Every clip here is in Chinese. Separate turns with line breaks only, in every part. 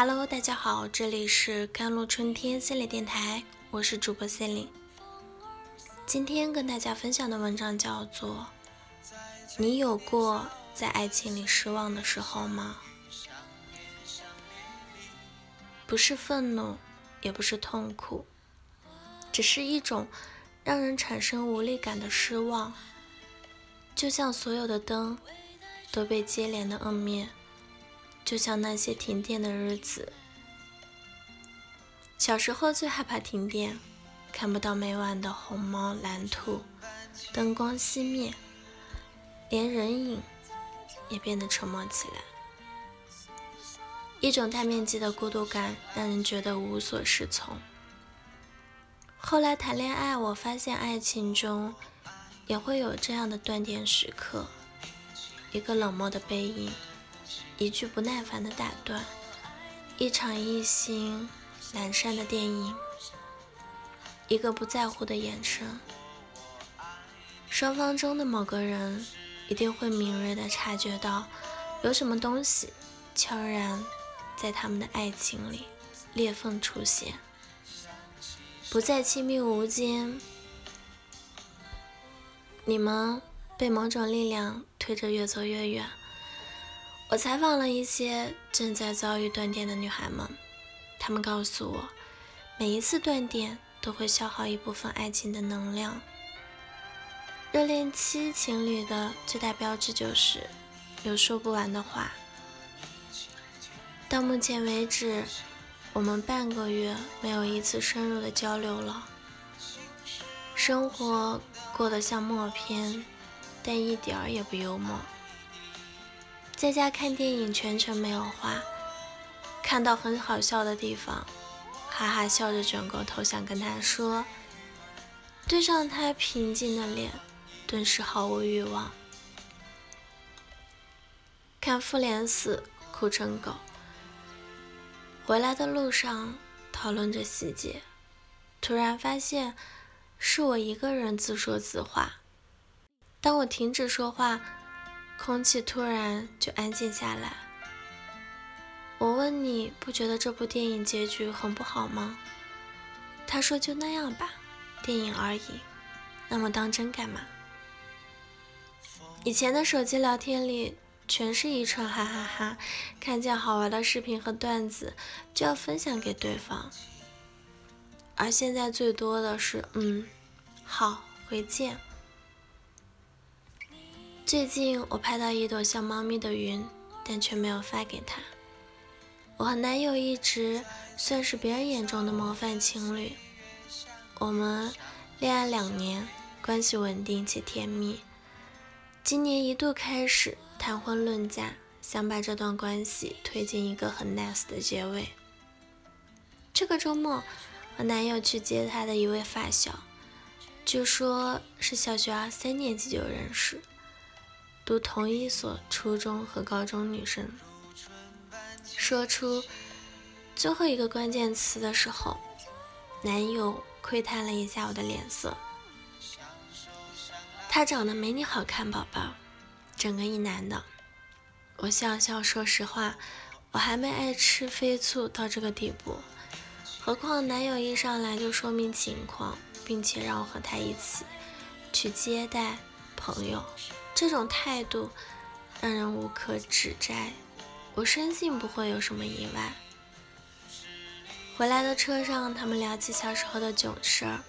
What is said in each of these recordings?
Hello，大家好，这里是甘露春天心理电台，我是主播 Celine。今天跟大家分享的文章叫做《你有过在爱情里失望的时候吗？》不是愤怒，也不是痛苦，只是一种让人产生无力感的失望，就像所有的灯都被接连的摁灭。就像那些停电的日子，小时候最害怕停电，看不到每晚的红猫蓝兔，灯光熄灭，连人影也变得沉默起来。一种大面积的孤独感让人觉得无所适从。后来谈恋爱，我发现爱情中也会有这样的断电时刻，一个冷漠的背影。一句不耐烦的打断，一场一心阑珊的电影，一个不在乎的眼神，双方中的某个人一定会敏锐地察觉到，有什么东西悄然在他们的爱情里裂缝出现，不再亲密无间，你们被某种力量推着越走越远。我采访了一些正在遭遇断电的女孩们，她们告诉我，每一次断电都会消耗一部分爱情的能量。热恋期情侣的最大标志就是有说不完的话。到目前为止，我们半个月没有一次深入的交流了，生活过得像默片，但一点儿也不幽默。在家看电影，全程没有话。看到很好笑的地方，哈哈笑着转过头想跟他说，对上他平静的脸，顿时毫无欲望。看《复联四》，哭成狗。回来的路上讨论着细节，突然发现是我一个人自说自话。当我停止说话。空气突然就安静下来。我问你不觉得这部电影结局很不好吗？他说就那样吧，电影而已。那么当真干嘛？以前的手机聊天里全是一串哈哈哈，看见好玩的视频和段子就要分享给对方。而现在最多的是嗯，好，回见。最近我拍到一朵像猫咪的云，但却没有发给他。我和男友一直算是别人眼中的模范情侣。我们恋爱两年，关系稳定且甜蜜。今年一度开始谈婚论嫁，想把这段关系推进一个很 nice 的结尾。这个周末，和男友去接他的一位发小，据说是小学二三年级就认识。读同一所初中和高中女生，说出最后一个关键词的时候，男友窥探了一下我的脸色。他长得没你好看，宝宝，整个一男的。我笑笑，说实话，我还没爱吃飞醋到这个地步，何况男友一上来就说明情况，并且让我和他一起去接待朋友。这种态度让人无可指摘，我深信不会有什么意外。回来的车上，他们聊起小时候的囧事儿。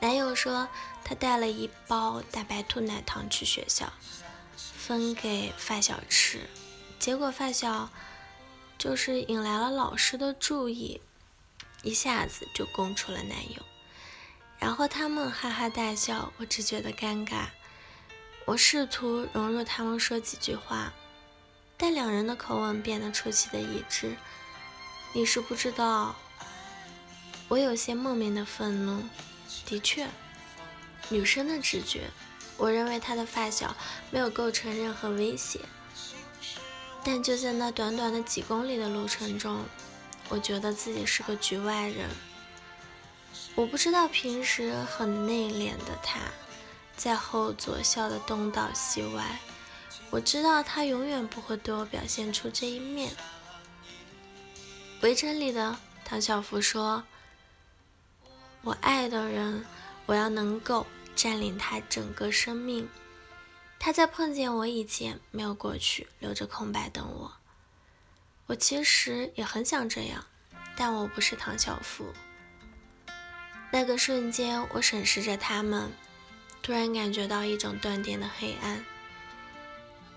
男友说他带了一包大白兔奶糖去学校，分给发小吃，结果发小就是引来了老师的注意，一下子就供出了男友。然后他们哈哈大笑，我只觉得尴尬。我试图融入他们说几句话，但两人的口吻变得出奇的一致。你是不知道，我有些莫名的愤怒。的确，女生的直觉，我认为他的发小没有构成任何威胁。但就在那短短的几公里的路程中，我觉得自己是个局外人。我不知道平时很内敛的他。在后座笑得东倒西歪，我知道他永远不会对我表现出这一面。围城里的唐小福说：“我爱的人，我要能够占领他整个生命。他在碰见我以前没有过去，留着空白等我。我其实也很想这样，但我不是唐小福。那个瞬间，我审视着他们，突然感觉到一种断电的黑暗。”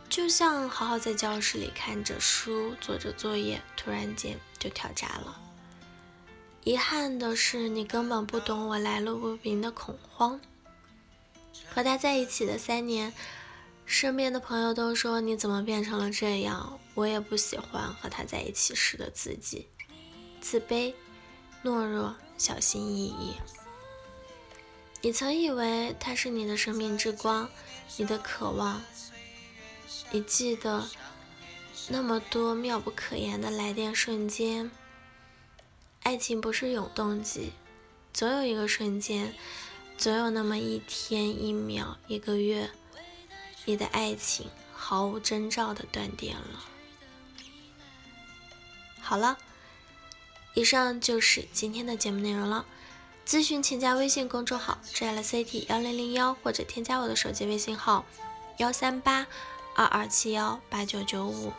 就像好好在教室里看着书做着作业，突然间就跳闸了。遗憾的是，你根本不懂我来路不明的恐慌。和他在一起的三年，身边的朋友都说你怎么变成了这样。我也不喜欢和他在一起时的自己，自卑、懦弱、小心翼翼。你曾以为他是你的生命之光，你的渴望。你记得那么多妙不可言的来电瞬间？爱情不是永动机，总有一个瞬间，总有那么一天、一秒、一个月，你的爱情毫无征兆的断电了。好了，以上就是今天的节目内容了。咨询请加微信公众号 “jlct 幺零零幺”或者添加我的手机微信号幺三八。二二七幺八九九五，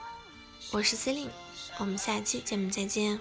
我是 C 琳，我们下期节目再见。